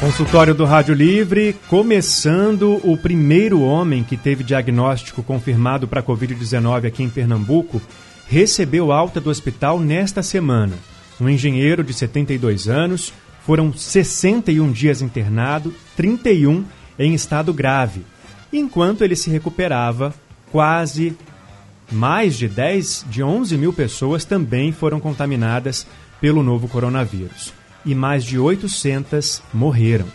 Consultório do Rádio Livre, começando o primeiro homem que teve diagnóstico confirmado para Covid-19 aqui em Pernambuco, recebeu alta do hospital nesta semana. Um engenheiro de 72 anos, foram 61 dias internado, 31 em estado grave. Enquanto ele se recuperava, quase mais de 10, de 11 mil pessoas também foram contaminadas pelo novo coronavírus e mais de 800 morreram.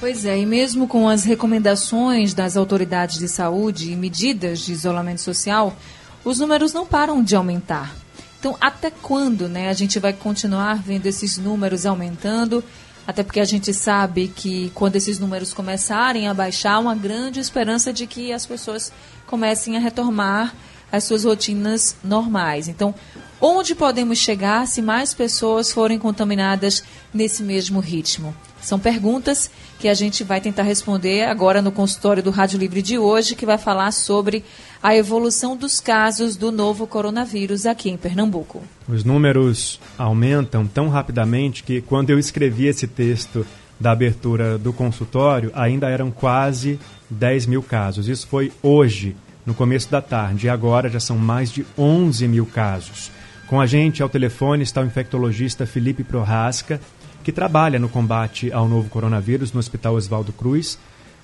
Pois é, e mesmo com as recomendações das autoridades de saúde e medidas de isolamento social, os números não param de aumentar. Então, até quando né, a gente vai continuar vendo esses números aumentando? Até porque a gente sabe que quando esses números começarem a baixar, há uma grande esperança de que as pessoas comecem a retomar as suas rotinas normais. Então, onde podemos chegar se mais pessoas forem contaminadas nesse mesmo ritmo? São perguntas que a gente vai tentar responder agora no consultório do Rádio Livre de hoje, que vai falar sobre a evolução dos casos do novo coronavírus aqui em Pernambuco. Os números aumentam tão rapidamente que quando eu escrevi esse texto da abertura do consultório, ainda eram quase 10 mil casos. Isso foi hoje, no começo da tarde, e agora já são mais de 11 mil casos. Com a gente ao telefone está o infectologista Felipe Prorasca, que trabalha no combate ao novo coronavírus no Hospital Oswaldo Cruz,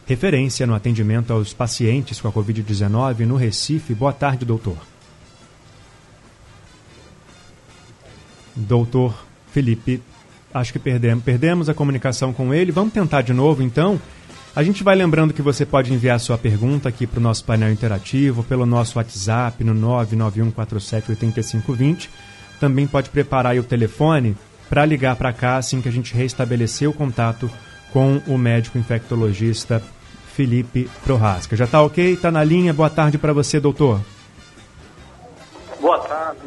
referência no atendimento aos pacientes com a Covid-19 no Recife. Boa tarde, doutor. Doutor Felipe, acho que perdemos, perdemos a comunicação com ele. Vamos tentar de novo, então. A gente vai lembrando que você pode enviar sua pergunta aqui para o nosso painel interativo, pelo nosso WhatsApp no 991478520. Também pode preparar o telefone para ligar para cá assim que a gente restabelecer o contato com o médico infectologista Felipe Prorasca. Já está ok? Está na linha? Boa tarde para você, doutor. Boa tarde.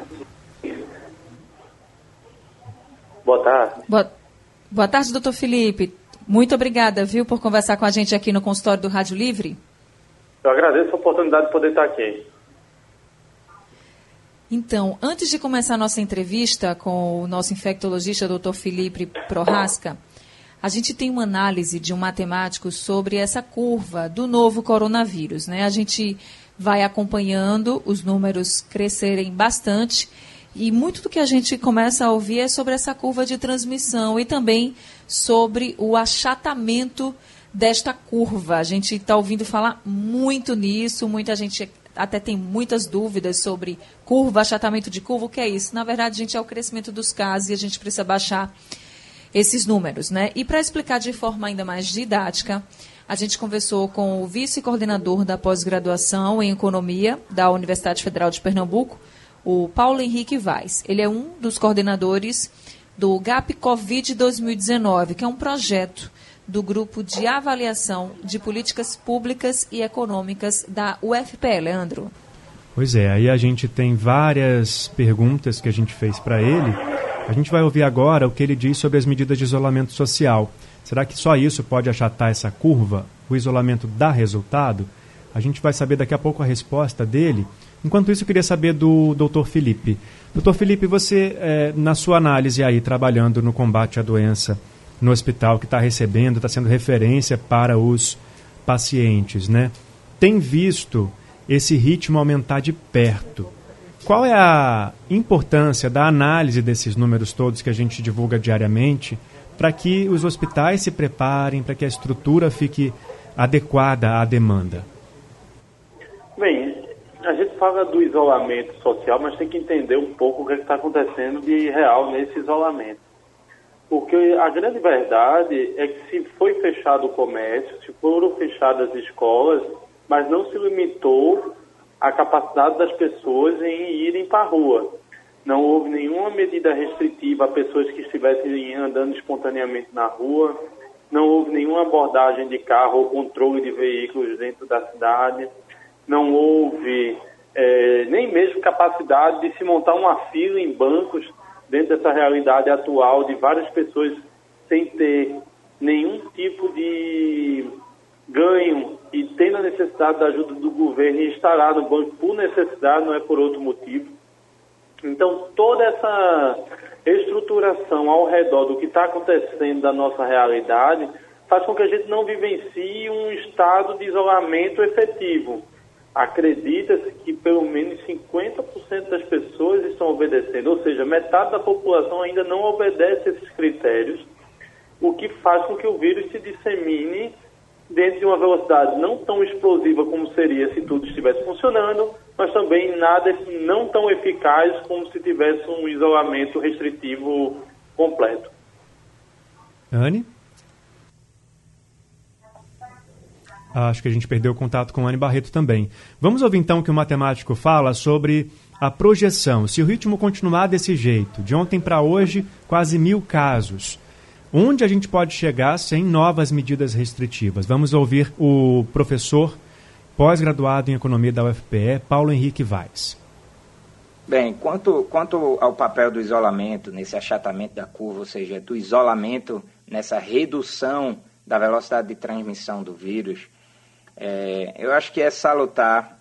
Boa tarde. Boa, boa tarde, doutor Felipe. Muito obrigada, viu, por conversar com a gente aqui no consultório do Rádio Livre. Eu agradeço a oportunidade de poder estar aqui. Então, antes de começar a nossa entrevista com o nosso infectologista, Dr. Felipe Prorasca, a gente tem uma análise de um matemático sobre essa curva do novo coronavírus. Né? A gente vai acompanhando os números crescerem bastante e muito do que a gente começa a ouvir é sobre essa curva de transmissão e também sobre o achatamento desta curva. A gente está ouvindo falar muito nisso, muita gente até tem muitas dúvidas sobre curva, achatamento de curva, o que é isso? Na verdade, gente, é o crescimento dos casos e a gente precisa baixar esses números, né? E para explicar de forma ainda mais didática, a gente conversou com o vice-coordenador da pós-graduação em economia da Universidade Federal de Pernambuco, o Paulo Henrique Vaz. Ele é um dos coordenadores do GAP Covid 2019, que é um projeto do Grupo de Avaliação de Políticas Públicas e Econômicas da UFPE, Leandro. Pois é, aí a gente tem várias perguntas que a gente fez para ele. A gente vai ouvir agora o que ele diz sobre as medidas de isolamento social. Será que só isso pode achatar essa curva? O isolamento dá resultado? A gente vai saber daqui a pouco a resposta dele. Enquanto isso, eu queria saber do Dr. Felipe. Doutor Felipe, você, é, na sua análise aí, trabalhando no combate à doença no hospital, que está recebendo, está sendo referência para os pacientes, né? Tem visto esse ritmo aumentar de perto. Qual é a importância da análise desses números todos que a gente divulga diariamente para que os hospitais se preparem, para que a estrutura fique adequada à demanda? Fala do isolamento social, mas tem que entender um pouco o que é está acontecendo de real nesse isolamento. Porque a grande verdade é que se foi fechado o comércio, se foram fechadas as escolas, mas não se limitou a capacidade das pessoas em irem para a rua. Não houve nenhuma medida restritiva a pessoas que estivessem andando espontaneamente na rua. não houve nenhuma abordagem de carro ou controle de veículos dentro da cidade, não houve é, nem mesmo capacidade de se montar uma fila em bancos dentro dessa realidade atual de várias pessoas sem ter nenhum tipo de ganho e tendo a necessidade da ajuda do governo e estará no banco por necessidade, não é por outro motivo. Então, toda essa estruturação ao redor do que está acontecendo da nossa realidade faz com que a gente não vivencie um estado de isolamento efetivo. Acredita-se que pelo menos 50% das pessoas estão obedecendo, ou seja, metade da população ainda não obedece esses critérios, o que faz com que o vírus se dissemine dentro de uma velocidade não tão explosiva como seria se tudo estivesse funcionando, mas também nada não tão eficaz como se tivesse um isolamento restritivo completo. Anne? Acho que a gente perdeu o contato com Anne Barreto também. Vamos ouvir então o que o matemático fala sobre a projeção. Se o ritmo continuar desse jeito, de ontem para hoje, quase mil casos onde a gente pode chegar sem novas medidas restritivas. Vamos ouvir o professor pós-graduado em economia da UFPE, Paulo Henrique Vaz. Bem, quanto, quanto ao papel do isolamento nesse achatamento da curva, ou seja, do isolamento nessa redução da velocidade de transmissão do vírus, é, eu acho que é salutar,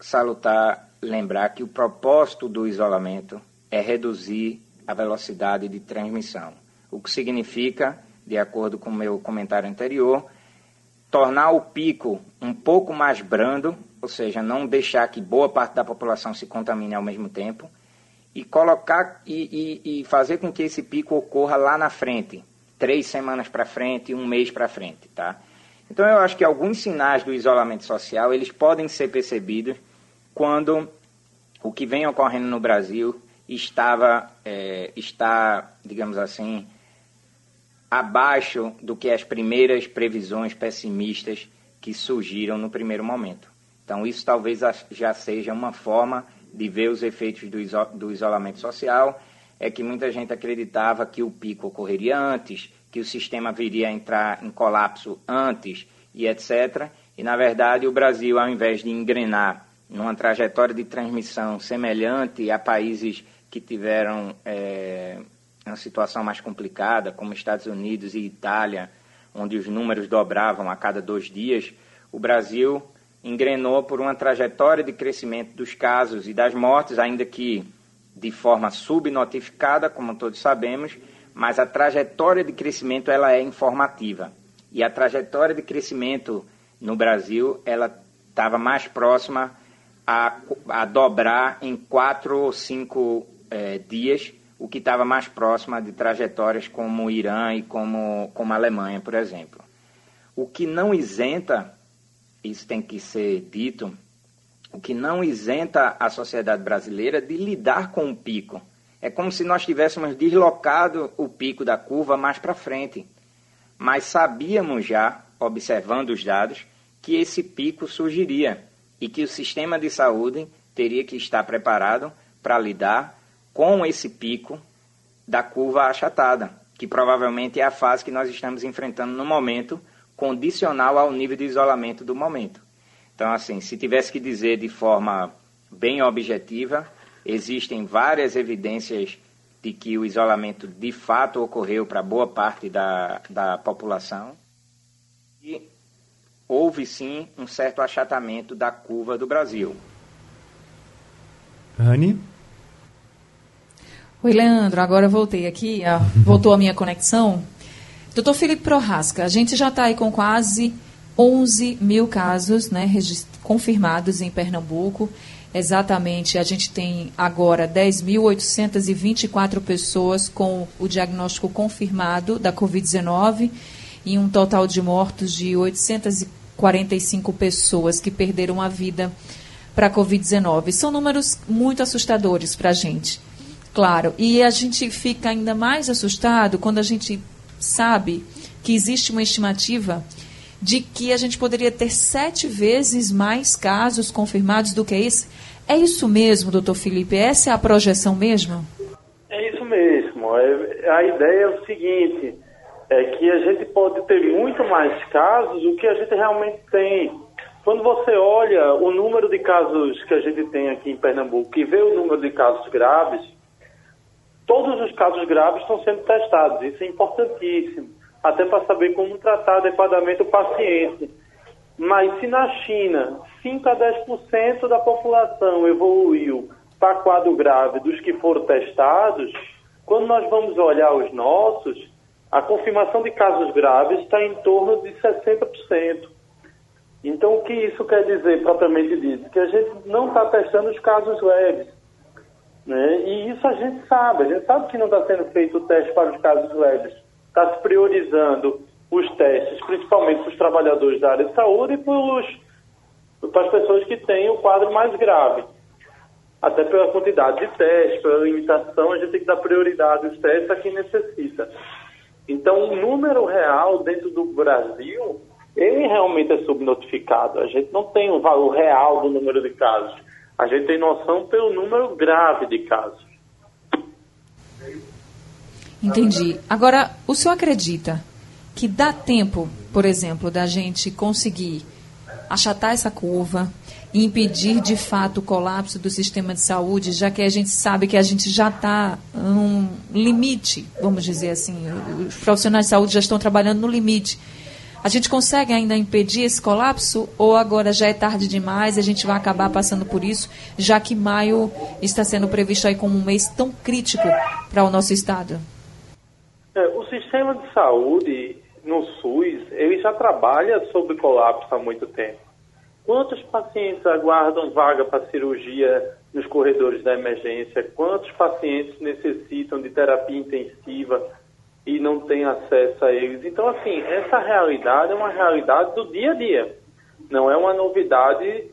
salutar lembrar que o propósito do isolamento é reduzir a velocidade de transmissão o que significa, de acordo com o meu comentário anterior, tornar o pico um pouco mais brando, ou seja, não deixar que boa parte da população se contamine ao mesmo tempo, e colocar e, e, e fazer com que esse pico ocorra lá na frente, três semanas para frente, um mês para frente, tá? Então eu acho que alguns sinais do isolamento social eles podem ser percebidos quando o que vem ocorrendo no Brasil estava é, está, digamos assim, abaixo do que as primeiras previsões pessimistas que surgiram no primeiro momento. Então, isso talvez já seja uma forma de ver os efeitos do, iso do isolamento social. É que muita gente acreditava que o pico ocorreria antes, que o sistema viria a entrar em colapso antes e etc. E, na verdade, o Brasil, ao invés de engrenar numa trajetória de transmissão semelhante a países que tiveram é, uma situação mais complicada, como Estados Unidos e Itália, onde os números dobravam a cada dois dias, o Brasil engrenou por uma trajetória de crescimento dos casos e das mortes, ainda que de forma subnotificada, como todos sabemos, mas a trajetória de crescimento ela é informativa. E a trajetória de crescimento no Brasil ela estava mais próxima a, a dobrar em quatro ou cinco é, dias o que estava mais próximo de trajetórias como o Irã e como, como a Alemanha, por exemplo. O que não isenta, isso tem que ser dito, o que não isenta a sociedade brasileira de lidar com o pico. É como se nós tivéssemos deslocado o pico da curva mais para frente. Mas sabíamos já, observando os dados, que esse pico surgiria e que o sistema de saúde teria que estar preparado para lidar com esse pico da curva achatada, que provavelmente é a fase que nós estamos enfrentando no momento, condicional ao nível de isolamento do momento. Então, assim, se tivesse que dizer de forma bem objetiva, existem várias evidências de que o isolamento de fato ocorreu para boa parte da, da população e houve sim um certo achatamento da curva do Brasil. Anne? Oi, Leandro, agora eu voltei aqui, voltou a minha conexão. Doutor Felipe Prorasca, a gente já está aí com quase 11 mil casos né, confirmados em Pernambuco. Exatamente, a gente tem agora 10.824 pessoas com o diagnóstico confirmado da Covid-19 e um total de mortos de 845 pessoas que perderam a vida para a Covid-19. São números muito assustadores para a gente. Claro, e a gente fica ainda mais assustado quando a gente sabe que existe uma estimativa de que a gente poderia ter sete vezes mais casos confirmados do que esse. É isso mesmo, doutor Felipe? Essa é a projeção mesmo? É isso mesmo. É, a ideia é o seguinte: é que a gente pode ter muito mais casos do que a gente realmente tem. Quando você olha o número de casos que a gente tem aqui em Pernambuco e vê o número de casos graves, todos os casos graves estão sendo testados. Isso é importantíssimo, até para saber como tratar adequadamente o paciente. Mas se na China 5 a 10% da população evoluiu para quadro grave dos que foram testados, quando nós vamos olhar os nossos, a confirmação de casos graves está em torno de 60%. Então, o que isso quer dizer, propriamente dito? Que a gente não está testando os casos leves. Né? E isso a gente sabe, a gente sabe que não está sendo feito o teste para os casos leves. Está se priorizando os testes, principalmente para os trabalhadores da área de saúde e para as pessoas que têm o quadro mais grave. Até pela quantidade de testes, pela limitação, a gente tem que dar prioridade aos testes a quem necessita. Então, o número real dentro do Brasil, ele realmente é subnotificado. A gente não tem o valor real do número de casos. A gente tem noção pelo número grave de casos. Entendi. Agora, o senhor acredita que dá tempo, por exemplo, da gente conseguir achatar essa curva e impedir de fato o colapso do sistema de saúde, já que a gente sabe que a gente já está num limite, vamos dizer assim, os profissionais de saúde já estão trabalhando no limite. A gente consegue ainda impedir esse colapso ou agora já é tarde demais a gente vai acabar passando por isso, já que maio está sendo previsto aí como um mês tão crítico para o nosso estado? Sistema de saúde no SUS, ele já trabalha sobre colapso há muito tempo. Quantos pacientes aguardam vaga para cirurgia nos corredores da emergência? Quantos pacientes necessitam de terapia intensiva e não têm acesso a eles? Então, assim, essa realidade é uma realidade do dia a dia. Não é uma novidade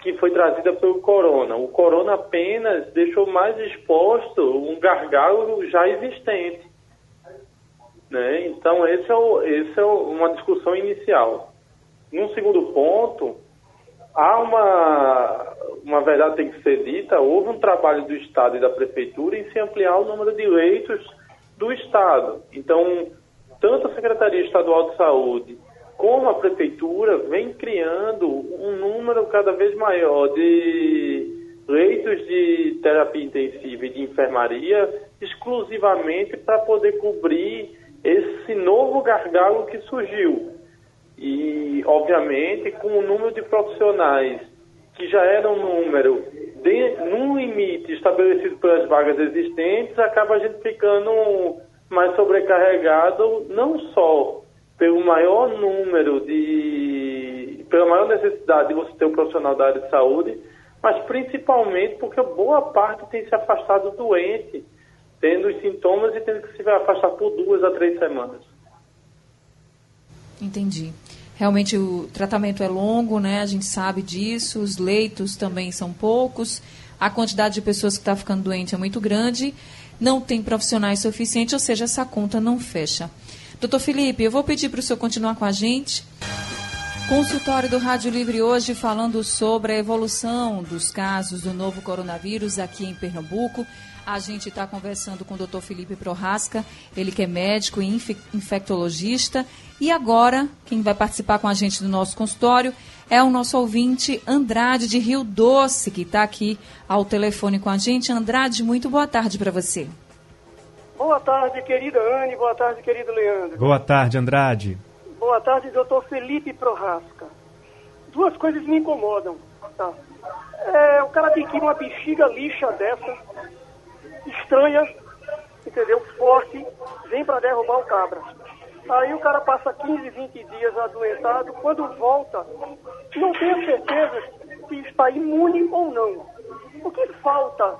que foi trazida pelo corona. O corona apenas deixou mais exposto um gargalo já existente. Né? Então, esse é, o, esse é uma discussão inicial. Num segundo ponto, há uma, uma verdade tem que ser dita, houve um trabalho do Estado e da Prefeitura em se ampliar o número de leitos do Estado. Então, tanto a Secretaria Estadual de Saúde como a Prefeitura vem criando um número cada vez maior de leitos de terapia intensiva e de enfermaria exclusivamente para poder cobrir esse novo gargalo que surgiu. E, obviamente, com o número de profissionais que já era um número de, num limite estabelecido pelas vagas existentes, acaba a gente ficando mais sobrecarregado, não só pelo maior número de. pela maior necessidade de você ter um profissional da área de saúde, mas principalmente porque boa parte tem se afastado doente tendo os sintomas e tendo que se afastar por duas a três semanas. Entendi. Realmente o tratamento é longo, né? A gente sabe disso, os leitos também são poucos, a quantidade de pessoas que está ficando doente é muito grande, não tem profissionais suficientes, ou seja, essa conta não fecha. Doutor Felipe, eu vou pedir para o senhor continuar com a gente. Consultório do Rádio Livre hoje falando sobre a evolução dos casos do novo coronavírus aqui em Pernambuco. A gente está conversando com o Dr. Felipe Prorasca, ele que é médico e infectologista. E agora, quem vai participar com a gente do nosso consultório é o nosso ouvinte Andrade de Rio Doce, que está aqui ao telefone com a gente. Andrade, muito boa tarde para você. Boa tarde, querida Anne. Boa tarde, querido Leandro. Boa tarde, Andrade. Boa tarde, doutor Felipe Prorasca. Duas coisas me incomodam. Tá? É, o cara adquire uma bexiga lixa dessa, estranha, entendeu? Forte, vem para derrubar o cabra. Aí o cara passa 15, 20 dias adoentado, quando volta, não tem a certeza se está imune ou não. O que falta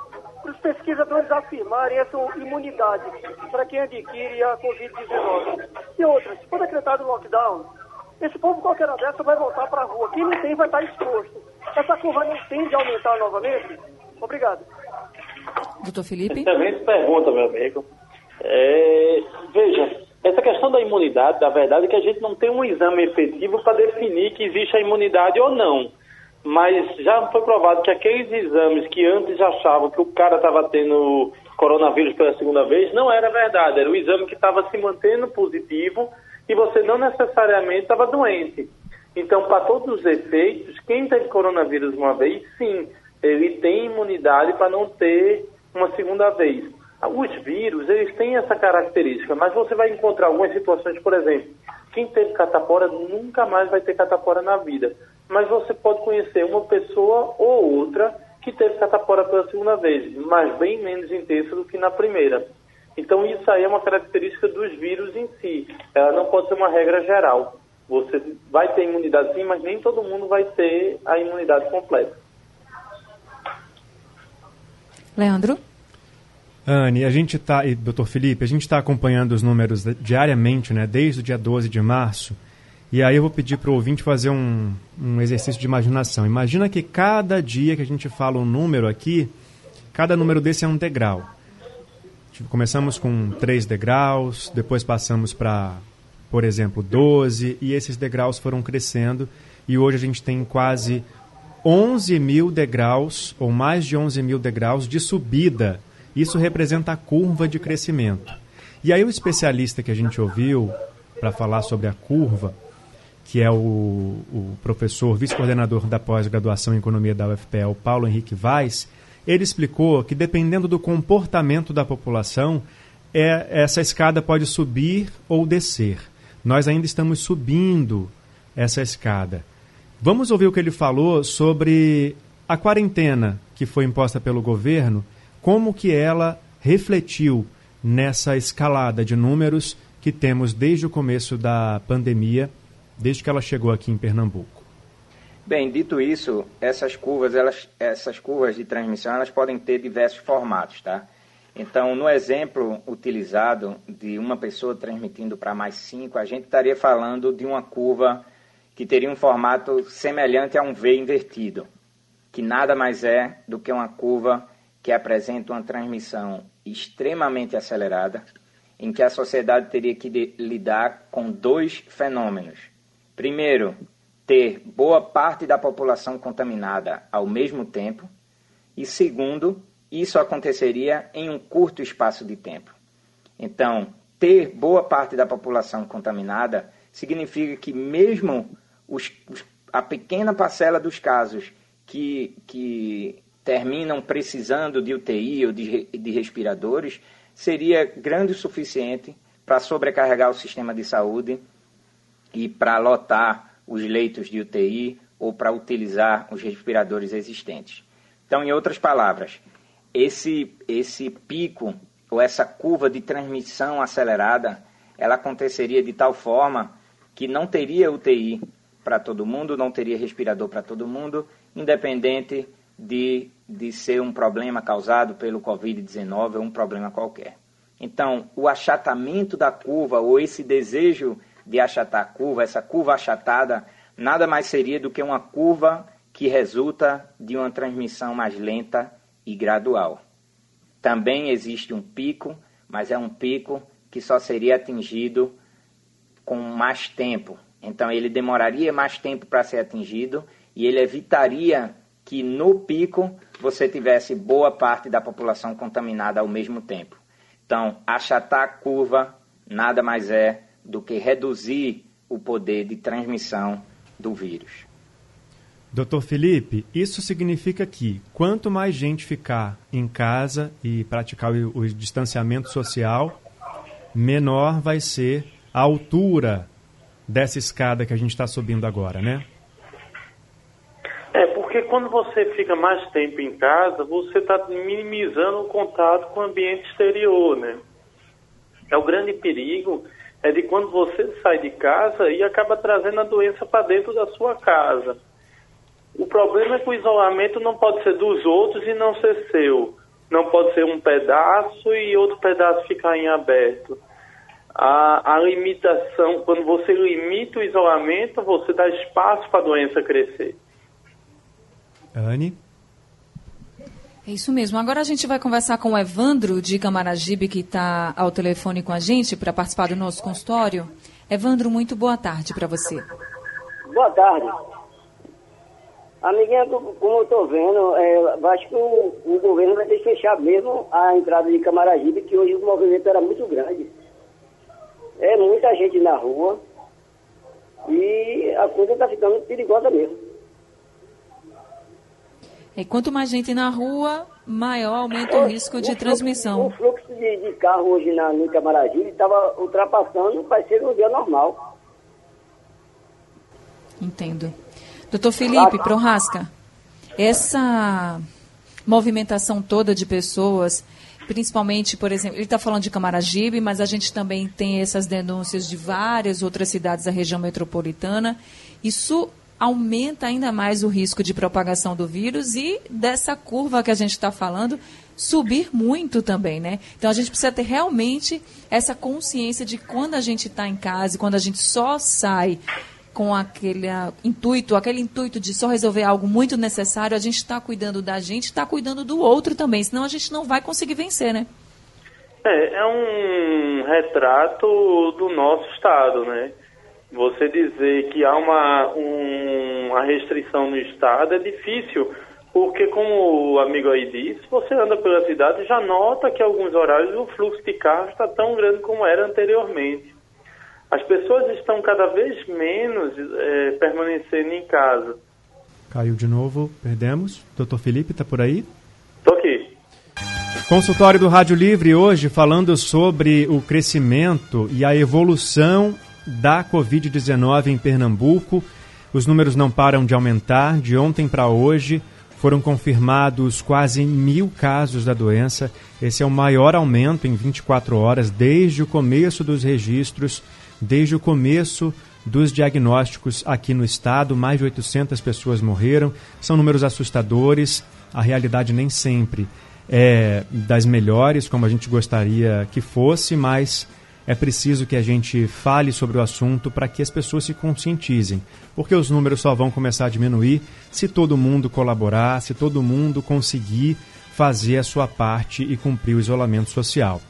para os pesquisadores afirmarem essa imunidade para quem adquire a Covid-19? E outra, se for decretado lockdown, esse povo qualquer dessa vai voltar para a rua. Quem não tem vai estar exposto. Essa curva não tende a aumentar novamente? Obrigado. Doutor Felipe? Excelente pergunta, meu amigo. É, veja, essa questão da imunidade, da verdade, é que a gente não tem um exame efetivo para definir que existe a imunidade ou não. Mas já foi provado que aqueles exames que antes achavam que o cara estava tendo coronavírus pela segunda vez, não era verdade. Era o exame que estava se mantendo positivo e você não necessariamente estava doente. Então, para todos os efeitos, quem teve coronavírus uma vez, sim, ele tem imunidade para não ter uma segunda vez. Os vírus, eles têm essa característica, mas você vai encontrar algumas situações, por exemplo, quem teve catapora nunca mais vai ter catapora na vida. Mas você pode conhecer uma pessoa ou outra que teve catapora pela segunda vez, mas bem menos intensa do que na primeira. Então isso aí é uma característica dos vírus em si. Ela não pode ser uma regra geral. Você vai ter imunidade sim, mas nem todo mundo vai ter a imunidade completa. Leandro? Anne, a gente está, e doutor Felipe, a gente está acompanhando os números diariamente, né, desde o dia 12 de março, e aí eu vou pedir para o ouvinte fazer um, um exercício de imaginação. Imagina que cada dia que a gente fala um número aqui, cada número desse é um degrau. Tipo, começamos com 3 degraus, depois passamos para, por exemplo, 12, e esses degraus foram crescendo, e hoje a gente tem quase 11 mil degraus, ou mais de 11 mil degraus de subida isso representa a curva de crescimento. E aí o especialista que a gente ouviu para falar sobre a curva, que é o, o professor vice-coordenador da pós-graduação em economia da UFPE, o Paulo Henrique Vaz, ele explicou que dependendo do comportamento da população, é, essa escada pode subir ou descer. Nós ainda estamos subindo essa escada. Vamos ouvir o que ele falou sobre a quarentena que foi imposta pelo governo como que ela refletiu nessa escalada de números que temos desde o começo da pandemia, desde que ela chegou aqui em Pernambuco. Bem, dito isso, essas curvas, elas, essas curvas de transmissão, elas podem ter diversos formatos, tá? Então, no exemplo utilizado de uma pessoa transmitindo para mais cinco, a gente estaria falando de uma curva que teria um formato semelhante a um V invertido, que nada mais é do que uma curva que apresenta uma transmissão extremamente acelerada, em que a sociedade teria que lidar com dois fenômenos. Primeiro, ter boa parte da população contaminada ao mesmo tempo, e segundo, isso aconteceria em um curto espaço de tempo. Então, ter boa parte da população contaminada significa que mesmo os, a pequena parcela dos casos que, que terminam precisando de UTI ou de, de respiradores, seria grande o suficiente para sobrecarregar o sistema de saúde e para lotar os leitos de UTI ou para utilizar os respiradores existentes. Então, em outras palavras, esse, esse pico ou essa curva de transmissão acelerada, ela aconteceria de tal forma que não teria UTI para todo mundo, não teria respirador para todo mundo, independente de, de ser um problema causado pelo Covid-19 ou um problema qualquer. Então, o achatamento da curva, ou esse desejo de achatar a curva, essa curva achatada, nada mais seria do que uma curva que resulta de uma transmissão mais lenta e gradual. Também existe um pico, mas é um pico que só seria atingido com mais tempo. Então, ele demoraria mais tempo para ser atingido e ele evitaria que no pico você tivesse boa parte da população contaminada ao mesmo tempo. Então, achatar a curva nada mais é do que reduzir o poder de transmissão do vírus. Doutor Felipe, isso significa que quanto mais gente ficar em casa e praticar o, o distanciamento social, menor vai ser a altura dessa escada que a gente está subindo agora, né? Porque quando você fica mais tempo em casa, você está minimizando o contato com o ambiente exterior, né? É o grande perigo é de quando você sai de casa e acaba trazendo a doença para dentro da sua casa. O problema é que o isolamento não pode ser dos outros e não ser seu. Não pode ser um pedaço e outro pedaço ficar em aberto. A, a limitação, quando você limita o isolamento, você dá espaço para a doença crescer. Anne? É isso mesmo. Agora a gente vai conversar com o Evandro de Camaragibe, que está ao telefone com a gente para participar do nosso consultório. Evandro, muito boa tarde para você. Boa tarde. Amiguinha, como eu estou vendo, é, acho que o, o, governo vai ter que fechar mesmo a entrada de Camaragibe, que hoje o movimento era muito grande. É muita gente na rua e a coisa está ficando perigosa mesmo. E quanto mais gente na rua, maior aumenta o, risco de o transmissão. o fluxo de, de, carro hoje na, no Camaragibe estava ultrapassando, vai ser um dia normal. Entendo. Doutor Felipe Prorasca, essa movimentação toda de pessoas, principalmente, por exemplo, ele está falando de Camaragibe, mas a gente também tem essas denúncias de várias outras cidades da região metropolitana. Isso aumenta ainda mais o risco de propagação do vírus e dessa curva que a gente está falando subir muito também, né? Então a gente precisa ter realmente essa consciência de quando a gente está em casa, quando a gente só sai com aquele uh, intuito, aquele intuito de só resolver algo muito necessário, a gente está cuidando da gente, está cuidando do outro também, senão a gente não vai conseguir vencer, né? É, é um retrato do nosso Estado, né? Você dizer que há uma, um, uma restrição no Estado é difícil, porque como o amigo aí disse, você anda pela cidade e já nota que alguns horários o fluxo de carros está tão grande como era anteriormente. As pessoas estão cada vez menos é, permanecendo em casa. Caiu de novo, perdemos. Doutor Felipe, está por aí? Estou aqui. Consultório do Rádio Livre hoje falando sobre o crescimento e a evolução da Covid-19 em Pernambuco. Os números não param de aumentar. De ontem para hoje foram confirmados quase mil casos da doença. Esse é o maior aumento em 24 horas desde o começo dos registros Desde o começo dos diagnósticos aqui no estado, mais de 800 pessoas morreram. São números assustadores. A realidade nem sempre é das melhores, como a gente gostaria que fosse, mas é preciso que a gente fale sobre o assunto para que as pessoas se conscientizem, porque os números só vão começar a diminuir se todo mundo colaborar, se todo mundo conseguir fazer a sua parte e cumprir o isolamento social.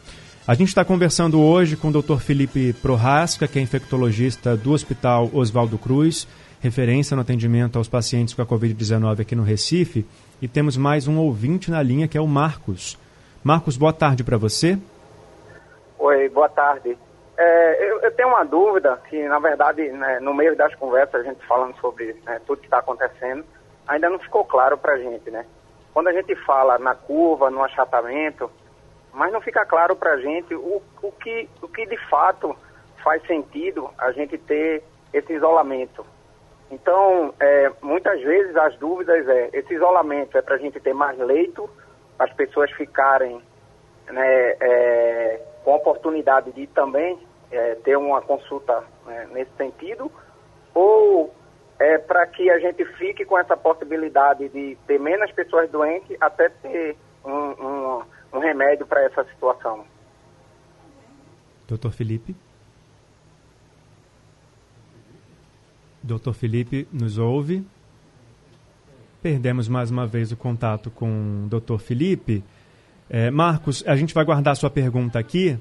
A gente está conversando hoje com o Dr. Felipe Prorasca, que é infectologista do Hospital Oswaldo Cruz, referência no atendimento aos pacientes com a Covid-19 aqui no Recife. E temos mais um ouvinte na linha, que é o Marcos. Marcos, boa tarde para você. Oi, boa tarde. É, eu, eu, tenho uma dúvida, que na verdade, né, no meio das conversas, a gente falando sobre né, tudo que está acontecendo, ainda não ficou claro para a gente, né? Quando a gente fala na curva, no achatamento, mas não fica claro para a gente o, o, que, o que de fato faz sentido a gente ter esse isolamento. Então, é, muitas vezes as dúvidas é, esse isolamento é para a gente ter mais leito, as pessoas ficarem né, é, com a oportunidade de também é, ter uma consulta né, nesse sentido, ou é para que a gente fique com essa possibilidade de ter menos pessoas doentes até ter um, um um remédio para essa situação. Doutor Felipe? Doutor Felipe nos ouve? Perdemos mais uma vez o contato com o doutor Felipe. É, Marcos, a gente vai guardar sua pergunta aqui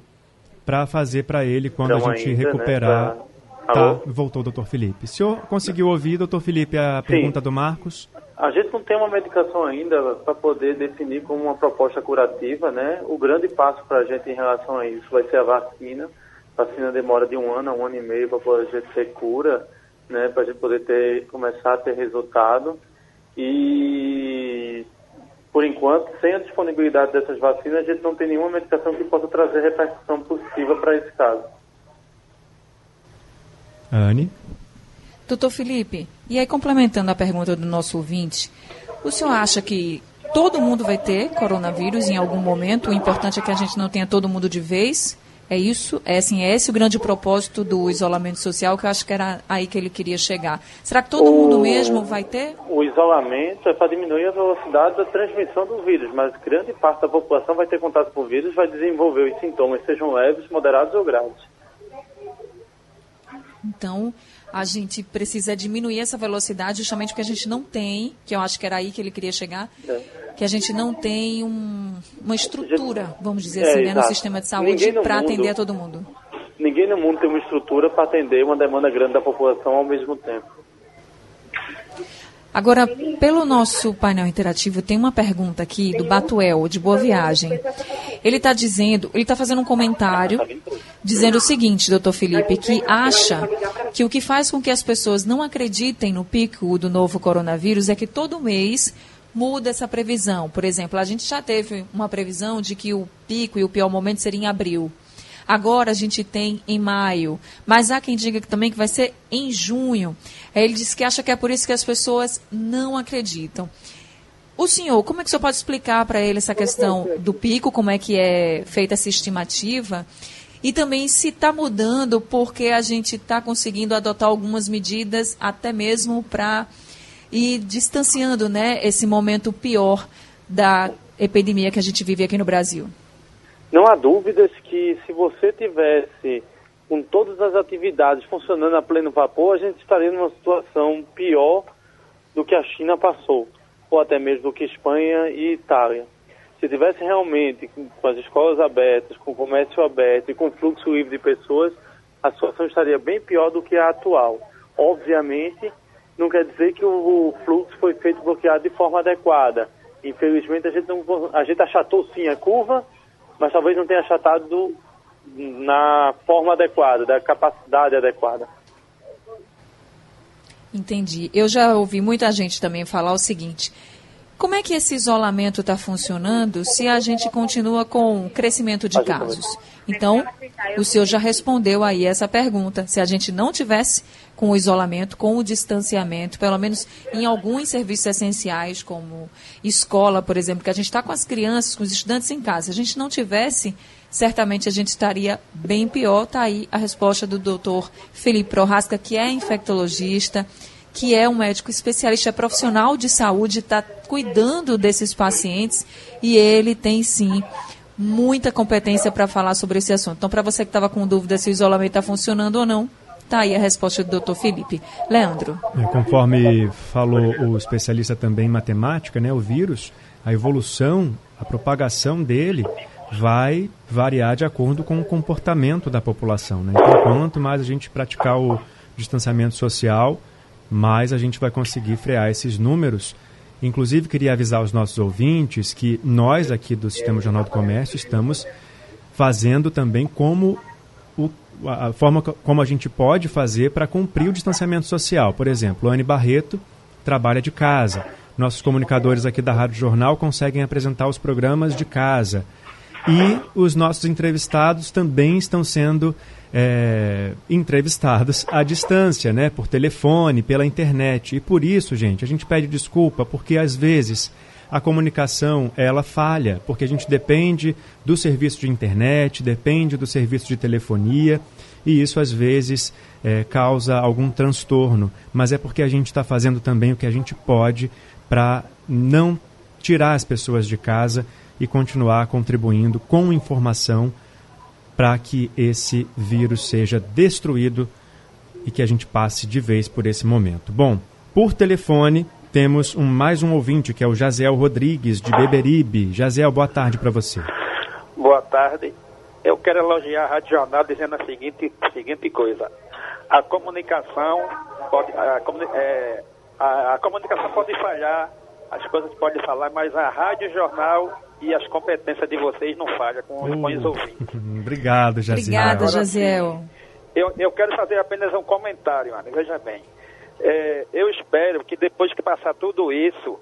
para fazer para ele quando então, a gente ainda, né, recuperar. Né, pra... Tá, voltou o doutor Felipe. O senhor conseguiu ouvir, doutor Felipe, a Sim. pergunta do Marcos? A gente não tem uma medicação ainda para poder definir como uma proposta curativa, né? O grande passo para a gente em relação a isso vai ser a vacina. A vacina demora de um ano a um ano e meio para a gente ter cura, né? Para a gente poder ter, começar a ter resultado. E, por enquanto, sem a disponibilidade dessas vacinas, a gente não tem nenhuma medicação que possa trazer repercussão positiva para esse caso. Anne? Doutor Felipe, e aí complementando a pergunta do nosso ouvinte, o senhor acha que todo mundo vai ter coronavírus em algum momento? O importante é que a gente não tenha todo mundo de vez? É isso? É assim, é esse o grande propósito do isolamento social, que eu acho que era aí que ele queria chegar. Será que todo o, mundo mesmo vai ter? O isolamento é para diminuir a velocidade da transmissão do vírus, mas grande parte da população vai ter contato com o vírus, vai desenvolver os sintomas, sejam leves, moderados ou graves. Então, a gente precisa diminuir essa velocidade justamente porque a gente não tem, que eu acho que era aí que ele queria chegar, é. que a gente não tem um, uma estrutura, vamos dizer é, assim, né, no sistema de saúde para atender a todo mundo. Ninguém no mundo tem uma estrutura para atender uma demanda grande da população ao mesmo tempo. Agora, pelo nosso painel interativo, tem uma pergunta aqui do Batuel, de Boa Viagem. Ele está dizendo, ele está fazendo um comentário dizendo o seguinte, doutor Felipe, que acha que o que faz com que as pessoas não acreditem no pico do novo coronavírus é que todo mês muda essa previsão. Por exemplo, a gente já teve uma previsão de que o pico e o pior momento seria em abril. Agora a gente tem em maio, mas há quem diga também que vai ser em junho. Ele diz que acha que é por isso que as pessoas não acreditam. O senhor, como é que o senhor pode explicar para ele essa questão do pico, como é que é feita essa estimativa? E também se está mudando porque a gente está conseguindo adotar algumas medidas até mesmo para ir distanciando né, esse momento pior da epidemia que a gente vive aqui no Brasil. Não há dúvidas que se você tivesse com todas as atividades funcionando a pleno vapor, a gente estaria numa situação pior do que a China passou, ou até mesmo do que Espanha e Itália. Se tivesse realmente com as escolas abertas, com o comércio aberto e com fluxo livre de pessoas, a situação estaria bem pior do que a atual. Obviamente, não quer dizer que o fluxo foi feito bloqueado de forma adequada. Infelizmente, a gente, não, a gente achatou sim a curva, mas talvez não tenha achatado na forma adequada, da capacidade adequada. Entendi. Eu já ouvi muita gente também falar o seguinte: como é que esse isolamento está funcionando se a gente continua com crescimento de casos? Então, o senhor já respondeu aí essa pergunta. Se a gente não tivesse com o isolamento, com o distanciamento, pelo menos em alguns serviços essenciais, como escola, por exemplo, que a gente está com as crianças, com os estudantes em casa, se a gente não tivesse, certamente a gente estaria bem pior. Está aí a resposta do doutor Felipe Prorasca, que é infectologista que é um médico especialista, é profissional de saúde, está cuidando desses pacientes e ele tem sim muita competência para falar sobre esse assunto. Então, para você que estava com dúvida se o isolamento está funcionando ou não, Está aí a resposta do Dr. Felipe. Leandro. É, conforme falou o especialista também em matemática, né, o vírus, a evolução, a propagação dele vai variar de acordo com o comportamento da população. Né? Então, quanto mais a gente praticar o distanciamento social, mais a gente vai conseguir frear esses números. Inclusive, queria avisar os nossos ouvintes que nós aqui do Sistema Jornal do Comércio estamos fazendo também como o, a forma como a gente pode fazer para cumprir o distanciamento social. Por exemplo, Anne Barreto trabalha de casa. Nossos comunicadores aqui da Rádio Jornal conseguem apresentar os programas de casa. E os nossos entrevistados também estão sendo é, entrevistados à distância, né, por telefone, pela internet. E por isso, gente, a gente pede desculpa porque às vezes a comunicação ela falha, porque a gente depende do serviço de internet, depende do serviço de telefonia e isso às vezes é, causa algum transtorno, mas é porque a gente está fazendo também o que a gente pode para não tirar as pessoas de casa e continuar contribuindo com informação para que esse vírus seja destruído e que a gente passe de vez por esse momento. Bom, por telefone temos um, mais um ouvinte, que é o Jaziel Rodrigues, de Beberibe. Jaziel, boa tarde para você. Boa tarde. Eu quero elogiar a Rádio Jornal dizendo a seguinte, a seguinte coisa. A comunicação pode, a, é, a, a comunicação pode falhar, as coisas podem falar, mas a Rádio Jornal e as competências de vocês não falham com, uh, com os ouvintes. Obrigado, Jaziel. Obrigada, Jaziel. Eu, eu quero fazer apenas um comentário, Ana. Veja bem. É, eu espero que depois que passar tudo isso,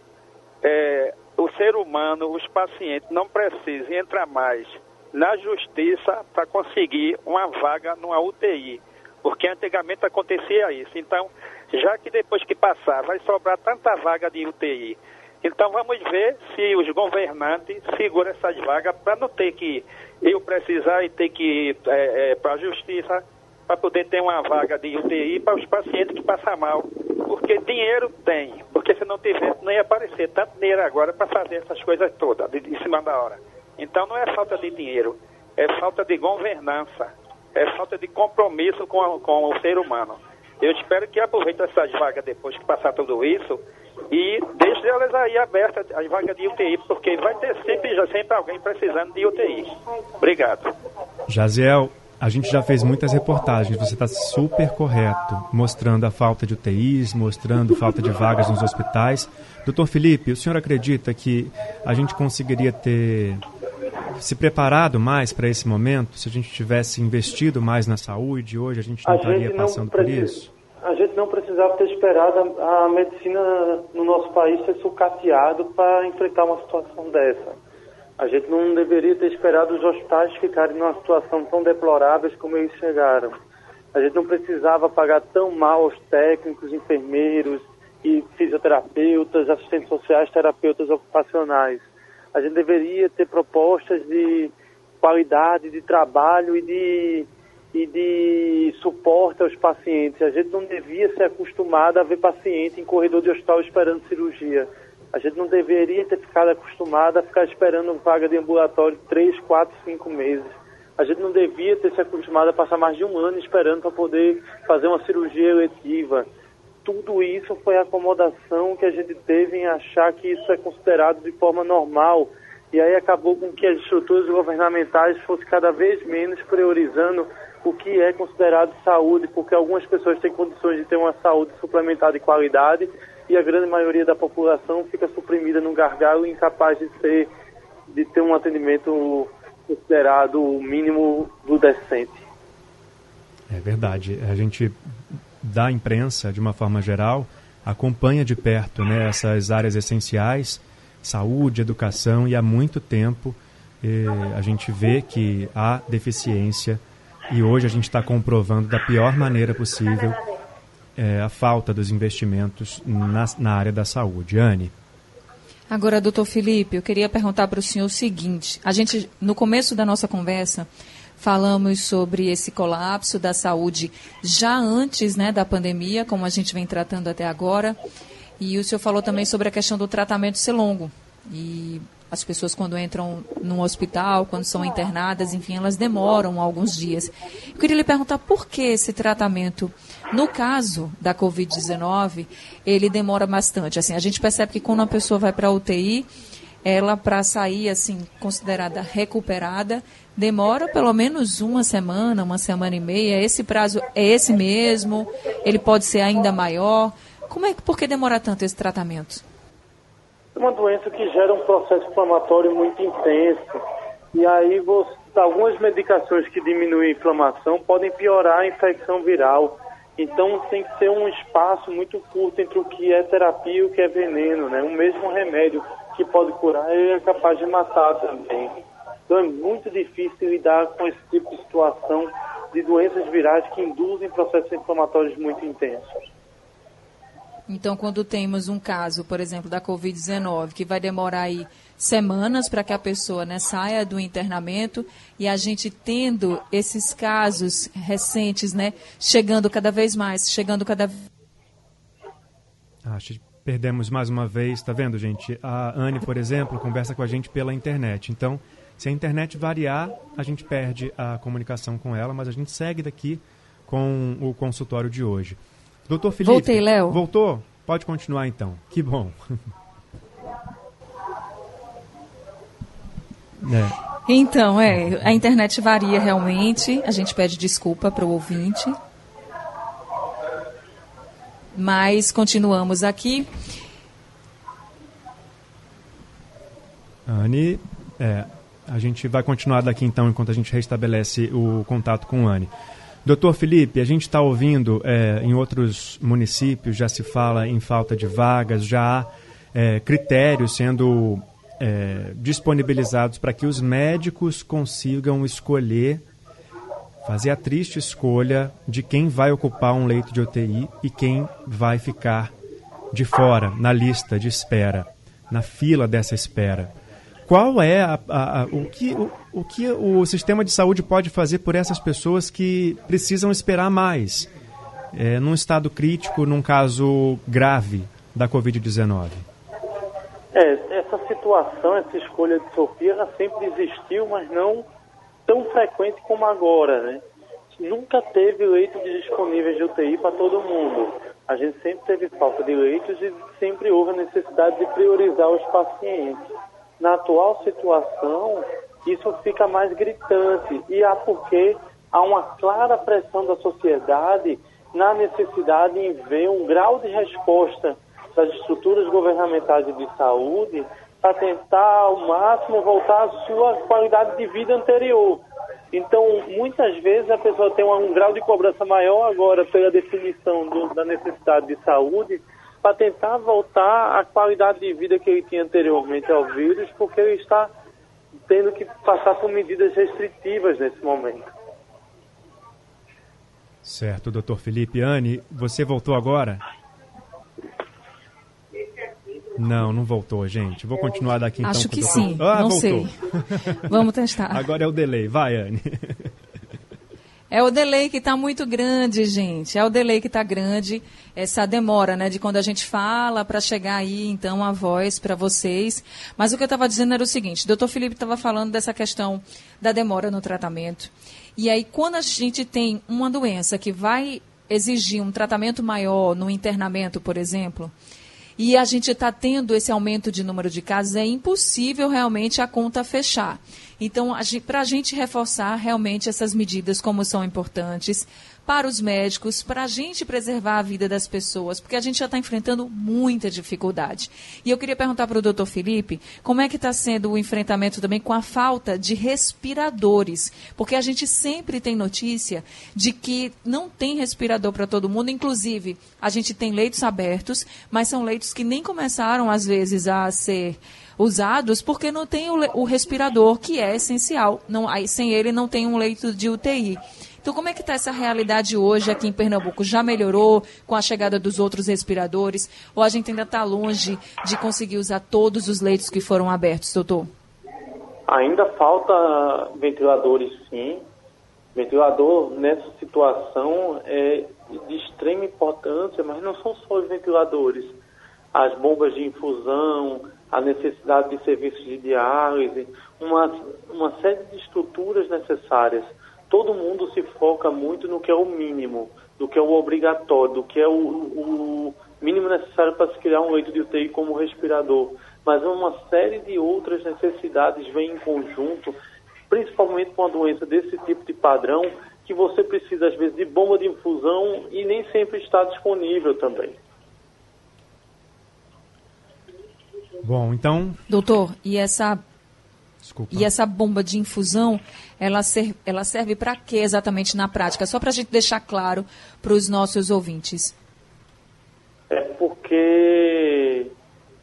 é, o ser humano, os pacientes, não precisem entrar mais na justiça para conseguir uma vaga numa UTI. Porque antigamente acontecia isso. Então, já que depois que passar vai sobrar tanta vaga de UTI, então vamos ver se os governantes seguram essas vagas para não ter que eu precisar e ter que ir é, é, para a justiça para poder ter uma vaga de UTI para os pacientes que passam mal. Porque dinheiro tem, porque se não tivesse não ia aparecer tanto dinheiro agora para fazer essas coisas todas, de, cima da hora. Então não é falta de dinheiro, é falta de governança, é falta de compromisso com, a, com o ser humano. Eu espero que aproveite essas vagas depois que passar tudo isso e deixe elas aí abertas, as vagas de UTI, porque vai ter sempre, sempre alguém precisando de UTI. Obrigado. Jaziel, a gente já fez muitas reportagens, você está super correto, mostrando a falta de UTIs, mostrando falta de vagas nos hospitais. Doutor Felipe, o senhor acredita que a gente conseguiria ter se preparado mais para esse momento? Se a gente tivesse investido mais na saúde, hoje a gente não a estaria gente não passando por isso? A gente não precisava ter esperado a, a medicina no nosso país ser sucateado para enfrentar uma situação dessa. A gente não deveria ter esperado os hospitais ficarem numa situação tão deplorável como eles chegaram. A gente não precisava pagar tão mal aos técnicos, enfermeiros e fisioterapeutas, assistentes sociais, terapeutas ocupacionais. A gente deveria ter propostas de qualidade de trabalho e de, e de suporte aos pacientes. A gente não devia ser acostumado a ver paciente em corredor de hospital esperando cirurgia. A gente não deveria ter ficado acostumado a ficar esperando vaga de ambulatório três, quatro, cinco meses. A gente não devia ter se acostumado a passar mais de um ano esperando para poder fazer uma cirurgia eletiva. Tudo isso foi a acomodação que a gente teve em achar que isso é considerado de forma normal. E aí acabou com que as estruturas governamentais fossem cada vez menos priorizando o que é considerado saúde, porque algumas pessoas têm condições de ter uma saúde suplementar de qualidade e a grande maioria da população fica suprimida num gargalo incapaz de ser de ter um atendimento considerado o mínimo do decente. É verdade. A gente da imprensa, de uma forma geral, acompanha de perto né, essas áreas essenciais, saúde, educação, e há muito tempo eh, a gente vê que há deficiência e hoje a gente está comprovando da pior maneira possível é, a falta dos investimentos na, na área da saúde. Anne. Agora, doutor Felipe, eu queria perguntar para o senhor o seguinte: a gente, no começo da nossa conversa, falamos sobre esse colapso da saúde já antes né, da pandemia, como a gente vem tratando até agora. E o senhor falou também sobre a questão do tratamento ser longo. E as pessoas quando entram no hospital, quando são internadas, enfim, elas demoram alguns dias. Eu queria lhe perguntar por que esse tratamento, no caso da Covid-19, ele demora bastante. Assim, a gente percebe que quando a pessoa vai para a UTI, ela para sair assim considerada recuperada demora pelo menos uma semana, uma semana e meia. Esse prazo é esse mesmo? Ele pode ser ainda maior? Como é que por que demora tanto esse tratamento? É uma doença que gera um processo inflamatório muito intenso. E aí você, algumas medicações que diminuem a inflamação podem piorar a infecção viral. Então tem que ser um espaço muito curto entre o que é terapia e o que é veneno, né? O mesmo remédio que pode curar é capaz de matar também. Então é muito difícil lidar com esse tipo de situação de doenças virais que induzem processos inflamatórios muito intensos. Então, quando temos um caso, por exemplo, da Covid-19, que vai demorar aí semanas para que a pessoa né, saia do internamento e a gente tendo esses casos recentes, né, chegando cada vez mais, chegando cada ah, perdemos mais uma vez, tá vendo, gente? A Anne, por exemplo, conversa com a gente pela internet. Então, se a internet variar, a gente perde a comunicação com ela, mas a gente segue daqui com o consultório de hoje. Doutor Felipe. Voltei, Léo. Voltou? Pode continuar então. Que bom. é. Então, é, a internet varia realmente. A gente pede desculpa para o ouvinte. Mas continuamos aqui. Anne, é, a gente vai continuar daqui então enquanto a gente restabelece o contato com Anne. Doutor Felipe, a gente está ouvindo é, em outros municípios, já se fala em falta de vagas, já há é, critérios sendo é, disponibilizados para que os médicos consigam escolher, fazer a triste escolha de quem vai ocupar um leito de UTI e quem vai ficar de fora, na lista de espera, na fila dessa espera qual é a, a, a, o, que, o, o que o sistema de saúde pode fazer por essas pessoas que precisam esperar mais, é, num estado crítico, num caso grave da Covid-19? É, essa situação, essa escolha de Sofia, ela sempre existiu, mas não tão frequente como agora, né? Nunca teve leitos disponíveis de UTI para todo mundo. A gente sempre teve falta de leitos e sempre houve a necessidade de priorizar os pacientes na atual situação, isso fica mais gritante. E há porque há uma clara pressão da sociedade na necessidade em ver um grau de resposta das estruturas governamentais de saúde para tentar ao máximo voltar à sua qualidade de vida anterior. Então, muitas vezes a pessoa tem um, grau de cobrança maior agora pela definição do, da necessidade de saúde para tentar voltar à qualidade de vida que ele tinha anteriormente ao vírus, porque ele está tendo que passar por medidas restritivas nesse momento. Certo, doutor Felipe. Anne, você voltou agora? Não, não voltou, gente. Vou continuar daqui então. Acho que sim. Ah, não voltou. sei. Vamos testar. Agora é o delay. Vai, Anne. É o delay que está muito grande, gente. É o delay que está grande, essa demora, né, de quando a gente fala para chegar aí, então, a voz para vocês. Mas o que eu estava dizendo era o seguinte: o doutor Felipe estava falando dessa questão da demora no tratamento. E aí, quando a gente tem uma doença que vai exigir um tratamento maior no internamento, por exemplo, e a gente está tendo esse aumento de número de casos, é impossível realmente a conta fechar. Então, para a gente reforçar realmente essas medidas como são importantes, para os médicos, para a gente preservar a vida das pessoas, porque a gente já está enfrentando muita dificuldade. E eu queria perguntar para o doutor Felipe como é que está sendo o enfrentamento também com a falta de respiradores, porque a gente sempre tem notícia de que não tem respirador para todo mundo, inclusive a gente tem leitos abertos, mas são leitos que nem começaram às vezes a ser usados porque não tem o, o respirador, que é essencial. Não, sem ele não tem um leito de UTI. Então, como é que está essa realidade hoje aqui em Pernambuco? Já melhorou com a chegada dos outros respiradores? Ou a gente ainda está longe de conseguir usar todos os leitos que foram abertos, doutor? Ainda falta ventiladores, sim. Ventilador nessa situação é de extrema importância, mas não são só os ventiladores. As bombas de infusão, a necessidade de serviços de diálise, uma, uma série de estruturas necessárias todo mundo se foca muito no que é o mínimo, do que é o obrigatório, do que é o, o mínimo necessário para se criar um leito de UTI como respirador. Mas uma série de outras necessidades vêm em conjunto, principalmente com a doença desse tipo de padrão, que você precisa, às vezes, de bomba de infusão e nem sempre está disponível também. Bom, então. Doutor, e essa Desculpa. E essa bomba de infusão, ela, ser, ela serve para quê exatamente na prática? Só para a gente deixar claro para os nossos ouvintes. É porque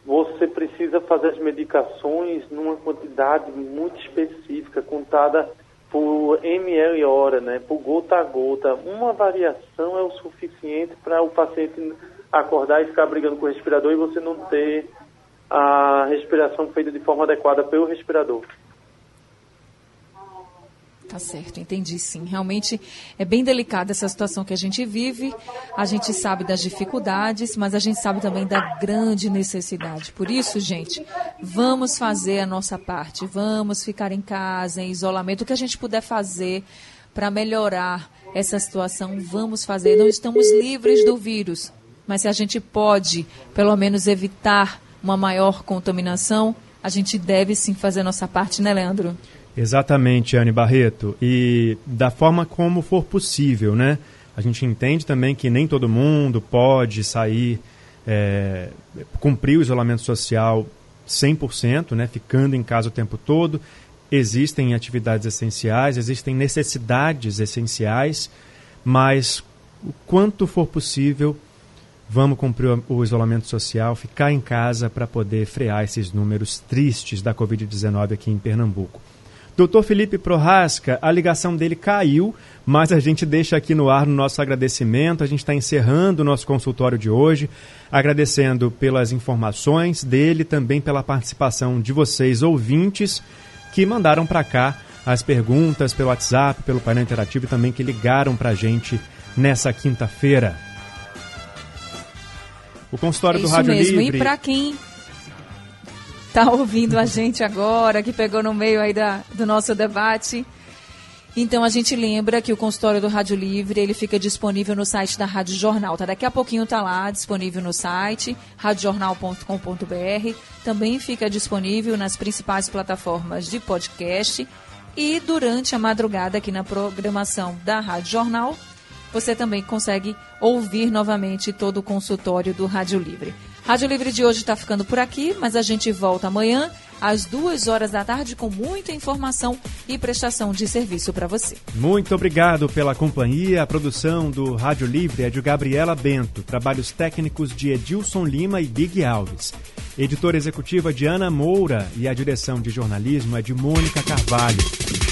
você precisa fazer as medicações numa quantidade muito específica, contada por ml hora, né, por gota a gota. Uma variação é o suficiente para o paciente acordar e ficar brigando com o respirador e você não ter a respiração feita de forma adequada pelo respirador. Tá certo, entendi sim. Realmente é bem delicada essa situação que a gente vive. A gente sabe das dificuldades, mas a gente sabe também da grande necessidade. Por isso, gente, vamos fazer a nossa parte. Vamos ficar em casa, em isolamento. O que a gente puder fazer para melhorar essa situação, vamos fazer. Não estamos livres do vírus, mas se a gente pode, pelo menos, evitar uma maior contaminação, a gente deve sim fazer a nossa parte, né, Leandro? Exatamente, Anne Barreto. E da forma como for possível, né? A gente entende também que nem todo mundo pode sair, é, cumprir o isolamento social 100%, né? Ficando em casa o tempo todo. Existem atividades essenciais, existem necessidades essenciais, mas o quanto for possível, Vamos cumprir o isolamento social, ficar em casa para poder frear esses números tristes da Covid-19 aqui em Pernambuco. Doutor Felipe Prorasca, a ligação dele caiu, mas a gente deixa aqui no ar no nosso agradecimento. A gente está encerrando o nosso consultório de hoje, agradecendo pelas informações dele, também pela participação de vocês, ouvintes, que mandaram para cá as perguntas pelo WhatsApp, pelo painel interativo e também que ligaram para a gente nessa quinta-feira. O consultório é do Rádio mesmo. Livre. E para quem está ouvindo a gente agora, que pegou no meio aí da, do nosso debate, então a gente lembra que o consultório do Rádio Livre ele fica disponível no site da Rádio Jornal. Tá? Daqui a pouquinho tá lá disponível no site radiojornal.com.br. Também fica disponível nas principais plataformas de podcast E durante a madrugada, aqui na programação da Rádio Jornal, você também consegue ouvir novamente todo o consultório do Rádio Livre. Rádio Livre de hoje está ficando por aqui, mas a gente volta amanhã às duas horas da tarde com muita informação e prestação de serviço para você. Muito obrigado pela companhia. A produção do Rádio Livre é de Gabriela Bento, trabalhos técnicos de Edilson Lima e Big Alves. Editora executiva de Ana Moura e a direção de jornalismo é de Mônica Carvalho.